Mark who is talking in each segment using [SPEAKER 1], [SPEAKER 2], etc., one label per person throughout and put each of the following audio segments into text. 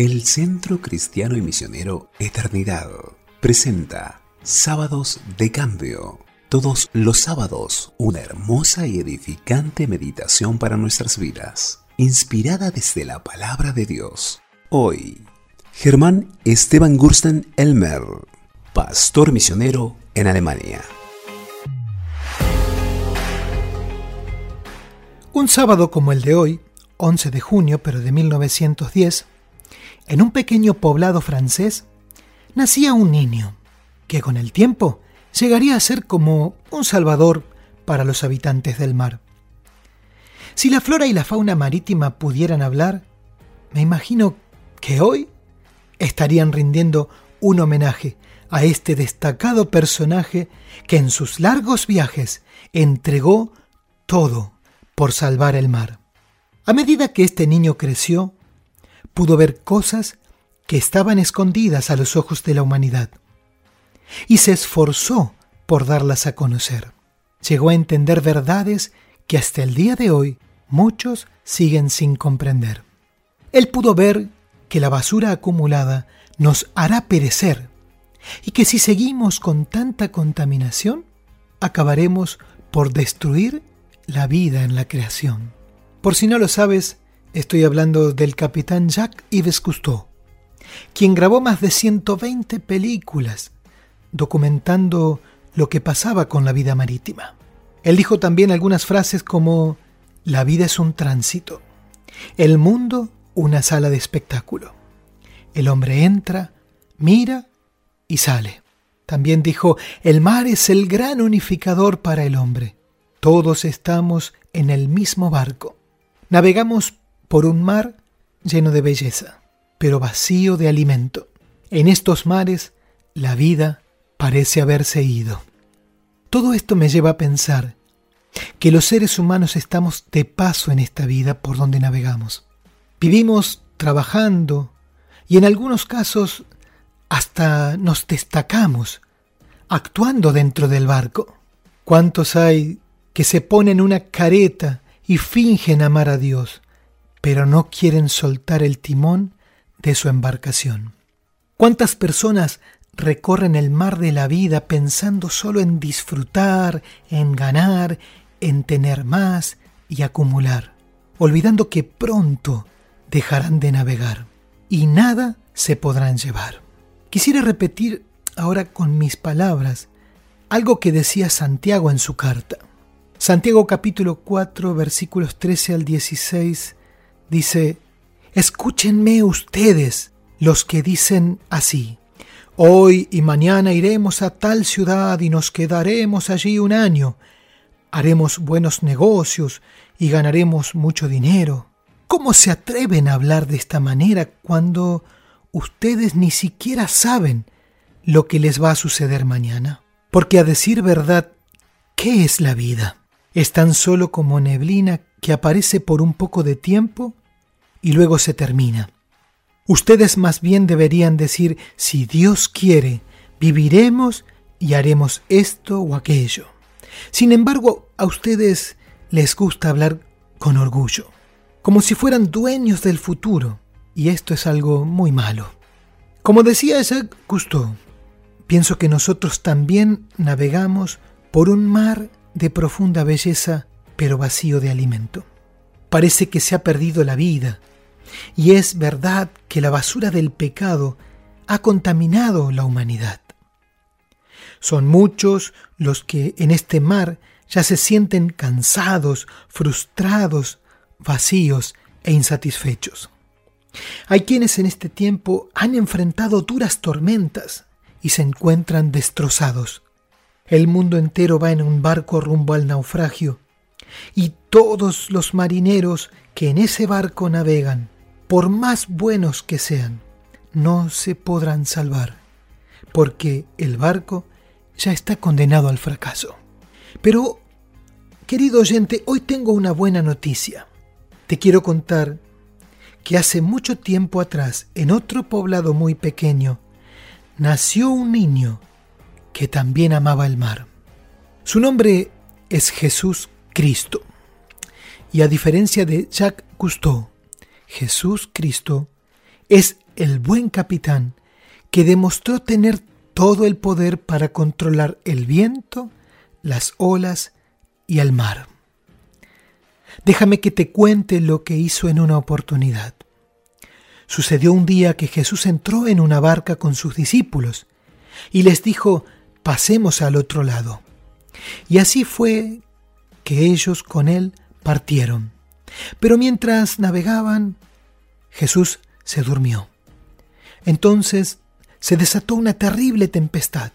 [SPEAKER 1] El Centro Cristiano y Misionero Eternidad presenta Sábados de Cambio. Todos los sábados, una hermosa y edificante meditación para nuestras vidas, inspirada desde la palabra de Dios. Hoy, Germán Esteban Gursten Elmer, pastor misionero en Alemania.
[SPEAKER 2] Un sábado como el de hoy, 11 de junio pero de 1910, en un pequeño poblado francés, nacía un niño que con el tiempo llegaría a ser como un salvador para los habitantes del mar. Si la flora y la fauna marítima pudieran hablar, me imagino que hoy estarían rindiendo un homenaje a este destacado personaje que en sus largos viajes entregó todo por salvar el mar. A medida que este niño creció, pudo ver cosas que estaban escondidas a los ojos de la humanidad y se esforzó por darlas a conocer. Llegó a entender verdades que hasta el día de hoy muchos siguen sin comprender. Él pudo ver que la basura acumulada nos hará perecer y que si seguimos con tanta contaminación, acabaremos por destruir la vida en la creación. Por si no lo sabes, estoy hablando del capitán Jacques-Yves Cousteau, quien grabó más de 120 películas documentando lo que pasaba con la vida marítima. Él dijo también algunas frases como la vida es un tránsito, el mundo una sala de espectáculo. El hombre entra, mira y sale. También dijo, el mar es el gran unificador para el hombre. Todos estamos en el mismo barco. Navegamos por un mar lleno de belleza, pero vacío de alimento. En estos mares la vida parece haberse ido. Todo esto me lleva a pensar que los seres humanos estamos de paso en esta vida por donde navegamos. Vivimos trabajando y en algunos casos hasta nos destacamos actuando dentro del barco. ¿Cuántos hay que se ponen una careta y fingen amar a Dios, pero no quieren soltar el timón de su embarcación? ¿Cuántas personas recorren el mar de la vida pensando solo en disfrutar, en ganar, en tener más y acumular, olvidando que pronto dejarán de navegar y nada se podrán llevar. Quisiera repetir ahora con mis palabras algo que decía Santiago en su carta. Santiago capítulo 4 versículos 13 al 16 dice, Escúchenme ustedes los que dicen así, Hoy y mañana iremos a tal ciudad y nos quedaremos allí un año. Haremos buenos negocios y ganaremos mucho dinero. ¿Cómo se atreven a hablar de esta manera cuando ustedes ni siquiera saben lo que les va a suceder mañana? Porque a decir verdad, ¿qué es la vida? Es tan solo como neblina que aparece por un poco de tiempo y luego se termina. Ustedes más bien deberían decir, si Dios quiere, viviremos y haremos esto o aquello. Sin embargo, a ustedes les gusta hablar con orgullo, como si fueran dueños del futuro, y esto es algo muy malo. Como decía Jacques Cousteau, pienso que nosotros también navegamos por un mar de profunda belleza, pero vacío de alimento. Parece que se ha perdido la vida, y es verdad que la basura del pecado ha contaminado la humanidad. Son muchos los que en este mar ya se sienten cansados, frustrados, vacíos e insatisfechos. Hay quienes en este tiempo han enfrentado duras tormentas y se encuentran destrozados. El mundo entero va en un barco rumbo al naufragio y todos los marineros que en ese barco navegan por más buenos que sean, no se podrán salvar, porque el barco ya está condenado al fracaso. Pero, querido oyente, hoy tengo una buena noticia. Te quiero contar que hace mucho tiempo atrás, en otro poblado muy pequeño, nació un niño que también amaba el mar. Su nombre es Jesús Cristo. Y a diferencia de Jacques Cousteau, Jesús Cristo es el buen capitán que demostró tener todo el poder para controlar el viento, las olas y el mar. Déjame que te cuente lo que hizo en una oportunidad. Sucedió un día que Jesús entró en una barca con sus discípulos y les dijo, pasemos al otro lado. Y así fue que ellos con él partieron. Pero mientras navegaban, Jesús se durmió. Entonces se desató una terrible tempestad,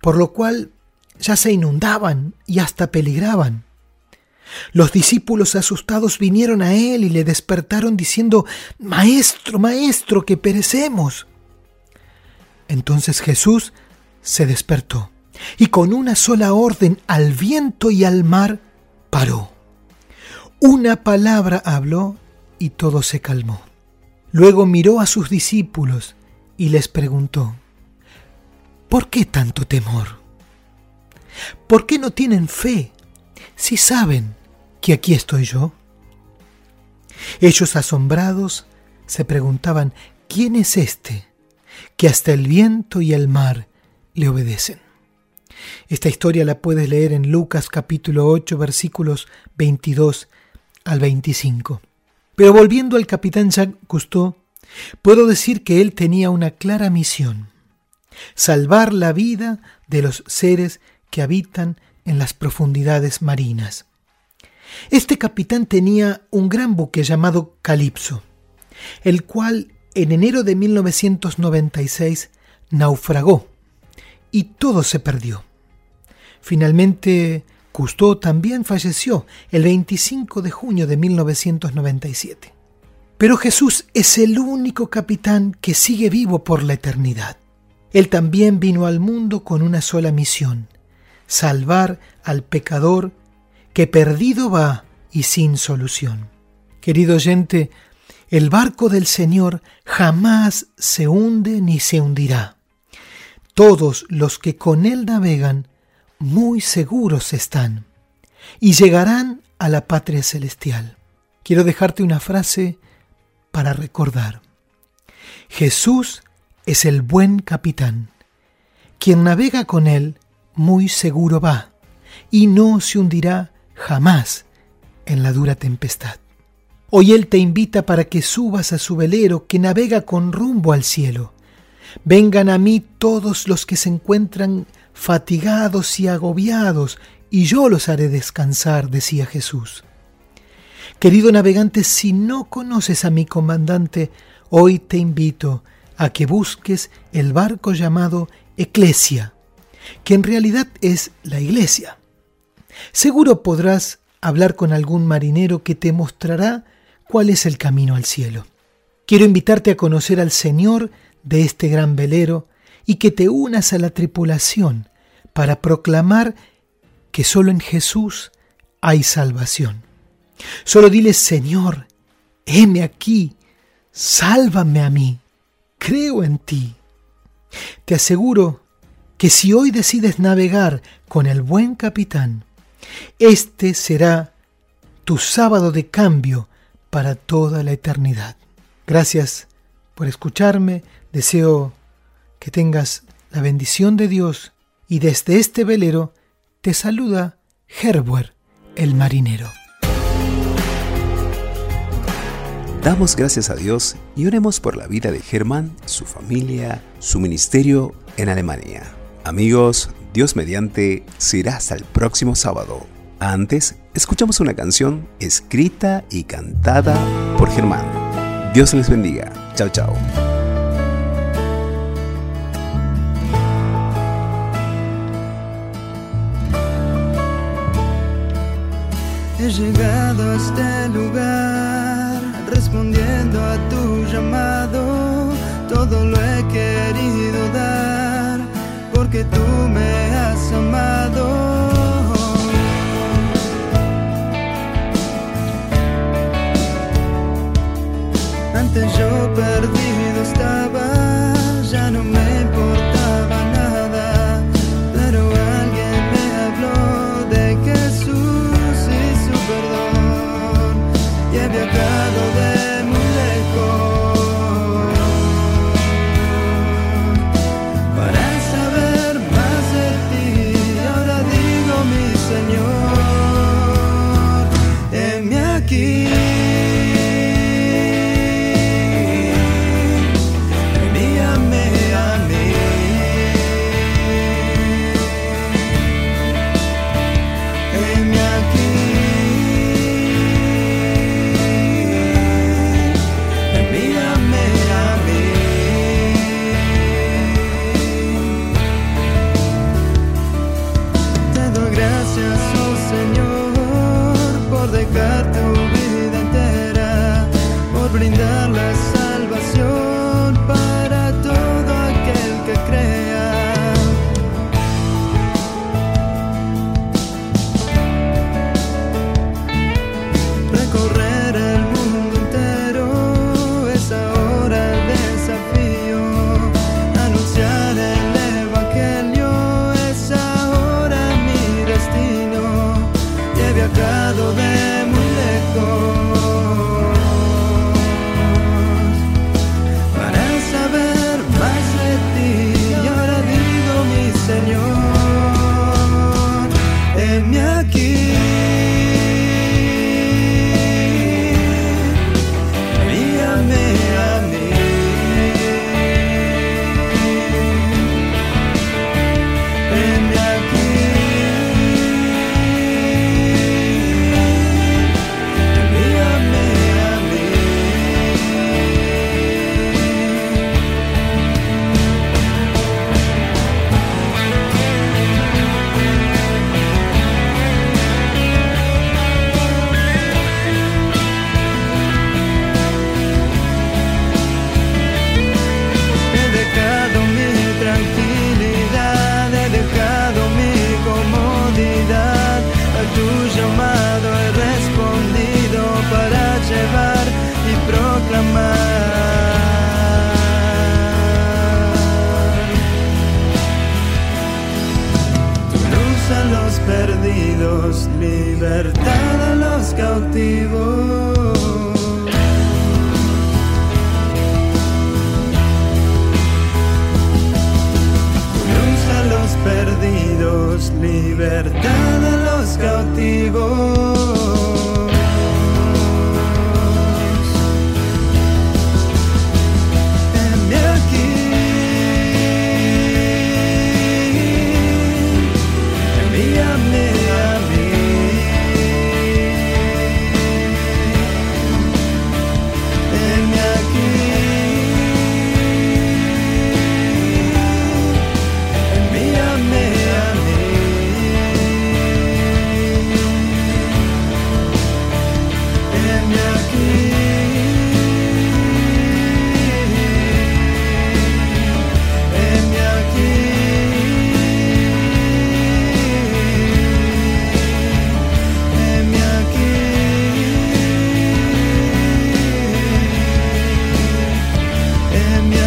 [SPEAKER 2] por lo cual ya se inundaban y hasta peligraban. Los discípulos asustados vinieron a él y le despertaron diciendo, Maestro, Maestro, que perecemos. Entonces Jesús se despertó y con una sola orden al viento y al mar paró. Una palabra habló y todo se calmó. Luego miró a sus discípulos y les preguntó, ¿por qué tanto temor? ¿Por qué no tienen fe si saben que aquí estoy yo? Ellos asombrados se preguntaban, ¿quién es este que hasta el viento y el mar le obedecen? Esta historia la puedes leer en Lucas capítulo 8 versículos 22 al 25. Pero volviendo al capitán Jacques Cousteau, puedo decir que él tenía una clara misión, salvar la vida de los seres que habitan en las profundidades marinas. Este capitán tenía un gran buque llamado Calipso, el cual en enero de 1996 naufragó y todo se perdió. Finalmente, Cousteau también falleció el 25 de junio de 1997. Pero Jesús es el único capitán que sigue vivo por la eternidad. Él también vino al mundo con una sola misión, salvar al pecador que perdido va y sin solución. Querido oyente, el barco del Señor jamás se hunde ni se hundirá. Todos los que con él navegan muy seguros están y llegarán a la patria celestial. Quiero dejarte una frase para recordar. Jesús es el buen capitán. Quien navega con él muy seguro va y no se hundirá jamás en la dura tempestad. Hoy Él te invita para que subas a su velero que navega con rumbo al cielo. Vengan a mí todos los que se encuentran fatigados y agobiados, y yo los haré descansar, decía Jesús. Querido navegante, si no conoces a mi comandante, hoy te invito a que busques el barco llamado Eclesia, que en realidad es la iglesia. Seguro podrás hablar con algún marinero que te mostrará cuál es el camino al cielo. Quiero invitarte a conocer al Señor de este gran velero y que te unas a la tripulación para proclamar que solo en Jesús hay salvación. Solo dile, Señor, heme aquí, sálvame a mí, creo en ti. Te aseguro que si hoy decides navegar con el buen capitán, este será tu sábado de cambio para toda la eternidad. Gracias por escucharme, deseo que tengas la bendición de Dios y desde este velero te saluda Herber, el marinero.
[SPEAKER 1] Damos gracias a Dios y oremos por la vida de Germán, su familia, su ministerio en Alemania. Amigos, Dios mediante, será hasta el próximo sábado. Antes, escuchamos una canción escrita y cantada por Germán. Dios les bendiga. Chao, chao.
[SPEAKER 3] He llegado a este lugar respondiendo a tu llamado. Todo lo he querido dar porque tú libertad a los cautivos. and